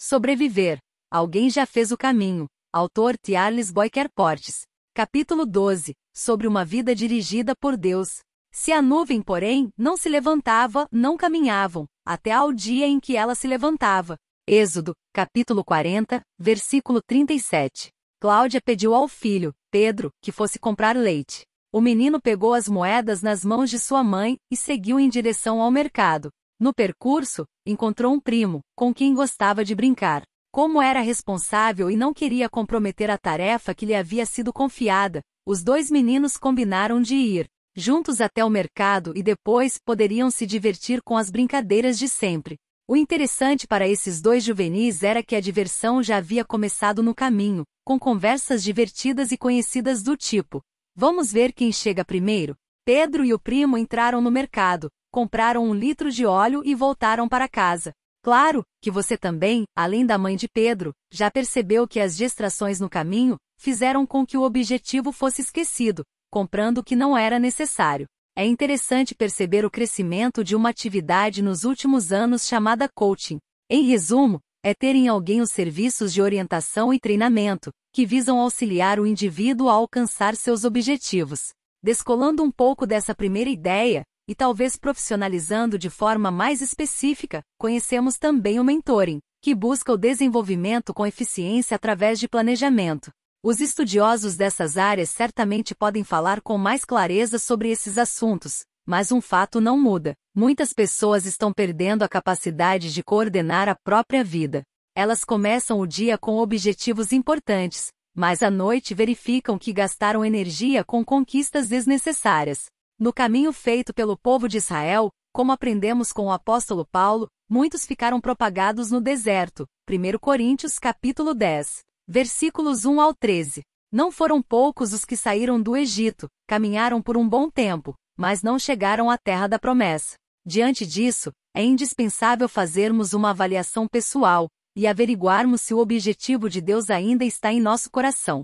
Sobreviver. Alguém já fez o caminho. Autor Charles Boyker Portes. Capítulo 12. Sobre uma vida dirigida por Deus. Se a nuvem, porém, não se levantava, não caminhavam, até ao dia em que ela se levantava. Êxodo, capítulo 40, versículo 37. Cláudia pediu ao filho, Pedro, que fosse comprar leite. O menino pegou as moedas nas mãos de sua mãe e seguiu em direção ao mercado. No percurso, encontrou um primo, com quem gostava de brincar. Como era responsável e não queria comprometer a tarefa que lhe havia sido confiada, os dois meninos combinaram de ir juntos até o mercado e depois poderiam se divertir com as brincadeiras de sempre. O interessante para esses dois juvenis era que a diversão já havia começado no caminho, com conversas divertidas e conhecidas do tipo: Vamos ver quem chega primeiro? Pedro e o primo entraram no mercado, compraram um litro de óleo e voltaram para casa. Claro que você também, além da mãe de Pedro, já percebeu que as distrações no caminho fizeram com que o objetivo fosse esquecido, comprando o que não era necessário. É interessante perceber o crescimento de uma atividade nos últimos anos chamada coaching. Em resumo, é ter em alguém os serviços de orientação e treinamento, que visam auxiliar o indivíduo a alcançar seus objetivos. Descolando um pouco dessa primeira ideia, e talvez profissionalizando de forma mais específica, conhecemos também o mentoring, que busca o desenvolvimento com eficiência através de planejamento. Os estudiosos dessas áreas certamente podem falar com mais clareza sobre esses assuntos, mas um fato não muda: muitas pessoas estão perdendo a capacidade de coordenar a própria vida. Elas começam o dia com objetivos importantes, mas à noite verificam que gastaram energia com conquistas desnecessárias. No caminho feito pelo povo de Israel, como aprendemos com o apóstolo Paulo, muitos ficaram propagados no deserto. 1 Coríntios capítulo 10, versículos 1 ao 13. Não foram poucos os que saíram do Egito, caminharam por um bom tempo, mas não chegaram à terra da promessa. Diante disso, é indispensável fazermos uma avaliação pessoal e averiguarmos se o objetivo de Deus ainda está em nosso coração.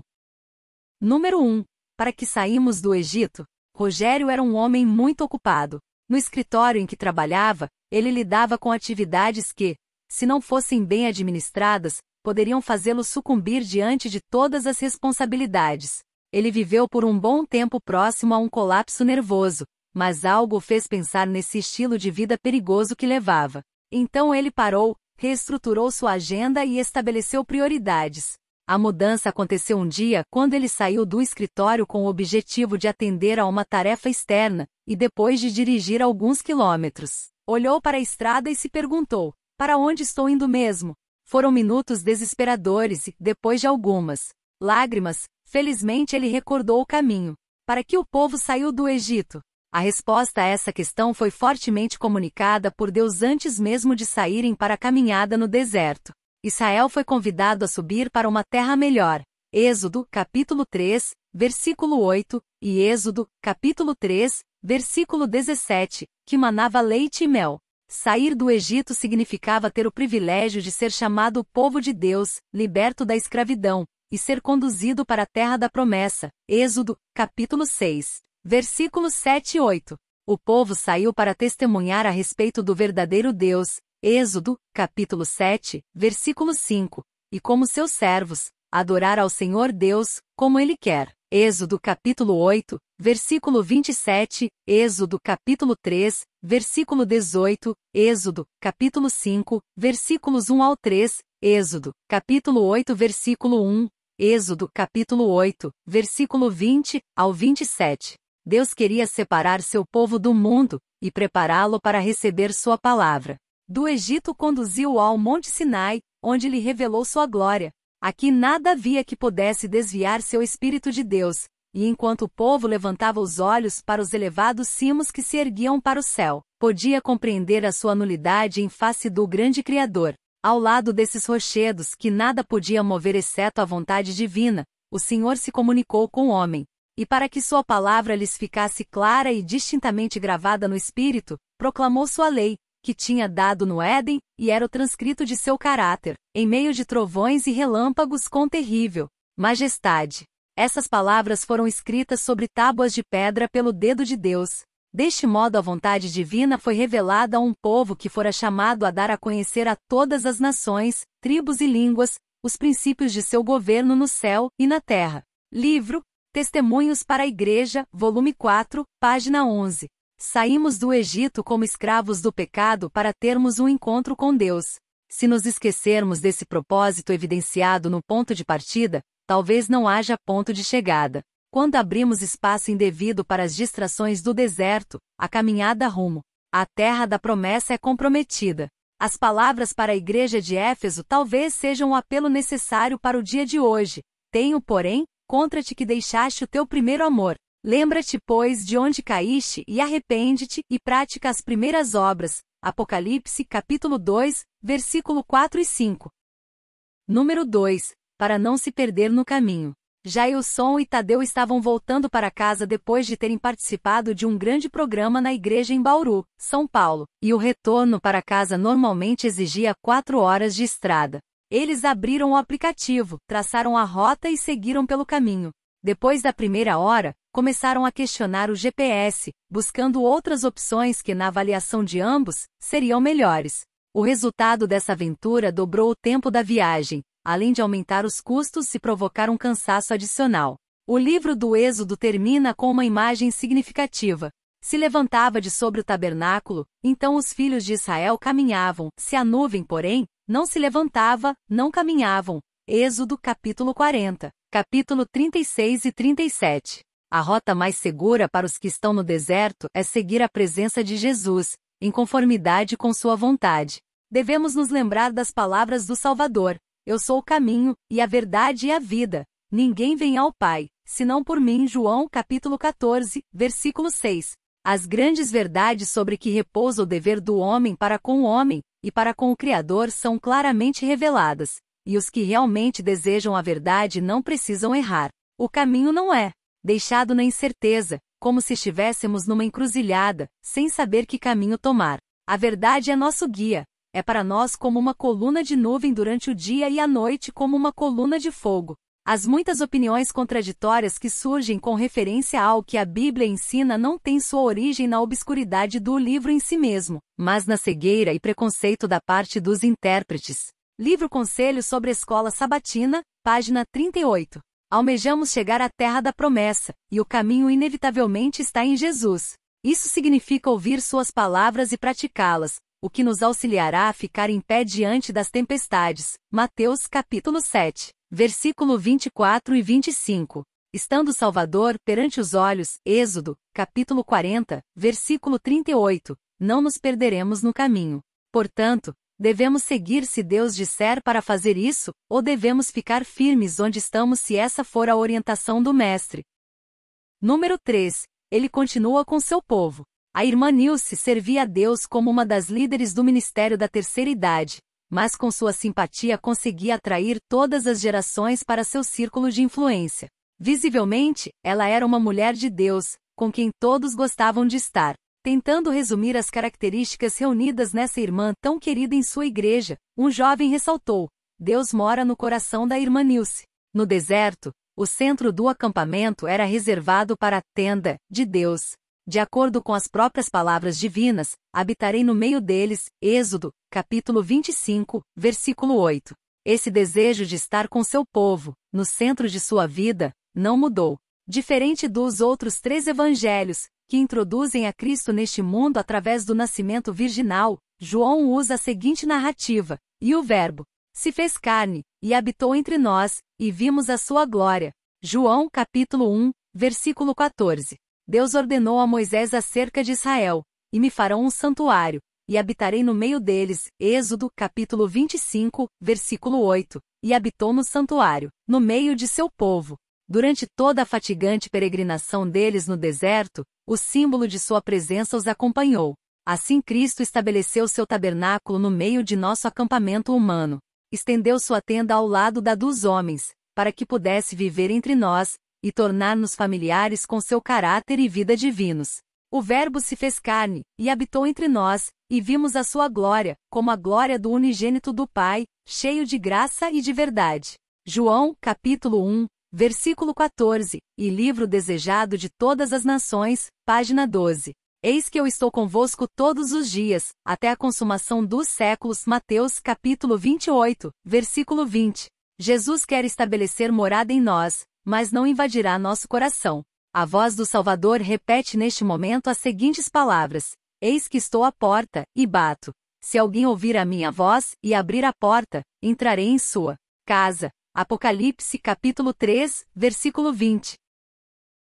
Número 1. Para que saímos do Egito, Rogério era um homem muito ocupado. No escritório em que trabalhava, ele lidava com atividades que, se não fossem bem administradas, poderiam fazê-lo sucumbir diante de todas as responsabilidades. Ele viveu por um bom tempo próximo a um colapso nervoso, mas algo o fez pensar nesse estilo de vida perigoso que levava. Então ele parou, reestruturou sua agenda e estabeleceu prioridades. A mudança aconteceu um dia quando ele saiu do escritório com o objetivo de atender a uma tarefa externa, e depois de dirigir alguns quilômetros, olhou para a estrada e se perguntou: Para onde estou indo mesmo? Foram minutos desesperadores e, depois de algumas lágrimas, felizmente ele recordou o caminho. Para que o povo saiu do Egito? A resposta a essa questão foi fortemente comunicada por Deus antes mesmo de saírem para a caminhada no deserto. Israel foi convidado a subir para uma terra melhor. Êxodo, capítulo 3, versículo 8, e Êxodo, capítulo 3, versículo 17, que manava leite e mel. Sair do Egito significava ter o privilégio de ser chamado o povo de Deus, liberto da escravidão, e ser conduzido para a terra da promessa. Êxodo, capítulo 6, versículos 7 e 8. O povo saiu para testemunhar a respeito do verdadeiro Deus, Êxodo, capítulo 7, versículo 5. E como seus servos, adorar ao Senhor Deus, como Ele quer. Êxodo capítulo 8, versículo 27, Êxodo capítulo 3, versículo 18, Êxodo capítulo 5, versículos 1 ao 3, Êxodo capítulo 8 versículo 1, Êxodo capítulo 8, versículo 20 ao 27. Deus queria separar seu povo do mundo e prepará-lo para receber sua palavra. Do Egito conduziu-o ao Monte Sinai, onde lhe revelou sua glória. Aqui nada havia que pudesse desviar seu espírito de Deus, e enquanto o povo levantava os olhos para os elevados cimos que se erguiam para o céu, podia compreender a sua nulidade em face do grande Criador. Ao lado desses rochedos que nada podia mover exceto a vontade divina, o Senhor se comunicou com o homem. E para que sua palavra lhes ficasse clara e distintamente gravada no espírito, proclamou sua lei, que tinha dado no Éden, e era o transcrito de seu caráter, em meio de trovões e relâmpagos com terrível majestade. Essas palavras foram escritas sobre tábuas de pedra pelo dedo de Deus. Deste modo, a vontade divina foi revelada a um povo que fora chamado a dar a conhecer a todas as nações. tribos e línguas, os princípios de seu governo no céu e na terra. Livro Testemunhos para a Igreja, volume 4, página 11. Saímos do Egito como escravos do pecado para termos um encontro com Deus. Se nos esquecermos desse propósito evidenciado no ponto de partida, talvez não haja ponto de chegada. Quando abrimos espaço indevido para as distrações do deserto, a caminhada rumo à terra da promessa é comprometida. As palavras para a igreja de Éfeso talvez sejam o apelo necessário para o dia de hoje. Tenho, porém, contra-te que deixaste o teu primeiro amor. Lembra-te, pois, de onde caíste e arrepende-te e pratica as primeiras obras. Apocalipse capítulo 2, versículo 4 e 5. Número 2. Para não se perder no caminho. Jailson e Tadeu estavam voltando para casa depois de terem participado de um grande programa na igreja em Bauru, São Paulo, e o retorno para casa normalmente exigia quatro horas de estrada. Eles abriram o aplicativo, traçaram a rota e seguiram pelo caminho. Depois da primeira hora, começaram a questionar o GPS, buscando outras opções que, na avaliação de ambos, seriam melhores. O resultado dessa aventura dobrou o tempo da viagem, além de aumentar os custos e provocar um cansaço adicional. O livro do Êxodo termina com uma imagem significativa. Se levantava de sobre o tabernáculo, então os filhos de Israel caminhavam, se a nuvem, porém, não se levantava, não caminhavam. Êxodo capítulo 40, capítulo 36 e 37. A rota mais segura para os que estão no deserto é seguir a presença de Jesus, em conformidade com sua vontade. Devemos nos lembrar das palavras do Salvador: eu sou o caminho, e a verdade e a vida. Ninguém vem ao Pai, senão por mim. João capítulo 14, versículo 6. As grandes verdades sobre que repousa o dever do homem para com o homem, e para com o Criador são claramente reveladas, e os que realmente desejam a verdade não precisam errar. O caminho não é deixado na incerteza, como se estivéssemos numa encruzilhada, sem saber que caminho tomar. A verdade é nosso guia, é para nós como uma coluna de nuvem durante o dia e à noite como uma coluna de fogo. As muitas opiniões contraditórias que surgem com referência ao que a Bíblia ensina não têm sua origem na obscuridade do livro em si mesmo, mas na cegueira e preconceito da parte dos intérpretes. Livro Conselho sobre a Escola Sabatina, página 38. Almejamos chegar à terra da promessa, e o caminho inevitavelmente está em Jesus. Isso significa ouvir suas palavras e praticá-las, o que nos auxiliará a ficar em pé diante das tempestades. Mateus capítulo 7, versículo 24 e 25. Estando Salvador perante os olhos, Êxodo, capítulo 40, versículo 38, não nos perderemos no caminho. Portanto, devemos seguir se Deus disser para fazer isso, ou devemos ficar firmes onde estamos se essa for a orientação do Mestre. Número 3. Ele continua com seu povo. A irmã Nilce servia a Deus como uma das líderes do ministério da terceira idade, mas com sua simpatia conseguia atrair todas as gerações para seu círculo de influência. Visivelmente, ela era uma mulher de Deus, com quem todos gostavam de estar. Tentando resumir as características reunidas nessa irmã tão querida em sua igreja, um jovem ressaltou: Deus mora no coração da irmã Nilce. No deserto, o centro do acampamento era reservado para a tenda de Deus, de acordo com as próprias palavras divinas, habitarei no meio deles, Êxodo, capítulo 25, versículo 8. Esse desejo de estar com seu povo, no centro de sua vida, não mudou. Diferente dos outros três evangelhos, que introduzem a Cristo neste mundo através do nascimento virginal, João usa a seguinte narrativa: E o Verbo se fez carne, e habitou entre nós, e vimos a sua glória. João capítulo 1, versículo 14. Deus ordenou a Moisés acerca de Israel: E me farão um santuário, e habitarei no meio deles. Êxodo, capítulo 25, versículo 8. E habitou no santuário, no meio de seu povo. Durante toda a fatigante peregrinação deles no deserto, o símbolo de sua presença os acompanhou. Assim Cristo estabeleceu seu tabernáculo no meio de nosso acampamento humano. Estendeu sua tenda ao lado da dos homens, para que pudesse viver entre nós, e tornar-nos familiares com seu caráter e vida divinos. O Verbo se fez carne, e habitou entre nós, e vimos a sua glória, como a glória do unigênito do Pai, cheio de graça e de verdade. João, capítulo 1, versículo 14, e livro desejado de todas as nações, página 12. Eis que eu estou convosco todos os dias, até a consumação dos séculos. Mateus capítulo 28, versículo 20. Jesus quer estabelecer morada em nós, mas não invadirá nosso coração. A voz do Salvador repete neste momento as seguintes palavras: Eis que estou à porta, e bato. Se alguém ouvir a minha voz e abrir a porta, entrarei em sua casa. Apocalipse capítulo 3, versículo 20.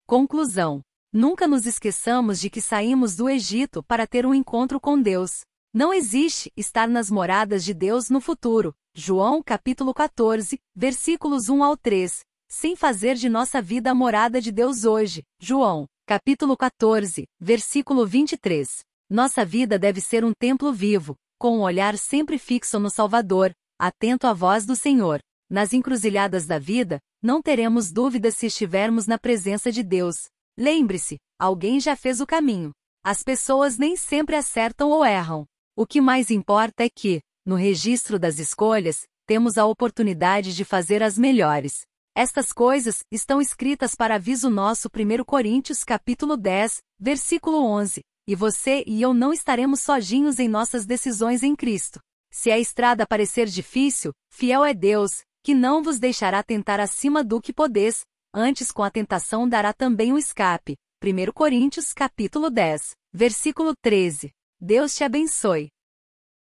Conclusão. Nunca nos esqueçamos de que saímos do Egito para ter um encontro com Deus. Não existe estar nas moradas de Deus no futuro. João capítulo 14, versículos 1 ao 3. Sem fazer de nossa vida a morada de Deus hoje. João capítulo 14, versículo 23. Nossa vida deve ser um templo vivo, com um olhar sempre fixo no Salvador, atento à voz do Senhor. Nas encruzilhadas da vida, não teremos dúvidas se estivermos na presença de Deus. Lembre-se, alguém já fez o caminho. As pessoas nem sempre acertam ou erram. O que mais importa é que, no registro das escolhas, temos a oportunidade de fazer as melhores. Estas coisas estão escritas para aviso nosso 1 Coríntios capítulo 10, versículo 11. E você e eu não estaremos sozinhos em nossas decisões em Cristo. Se a estrada parecer difícil, fiel é Deus, que não vos deixará tentar acima do que podeis, antes com a tentação dará também um escape. 1 Coríntios capítulo 10, versículo 13. Deus te abençoe.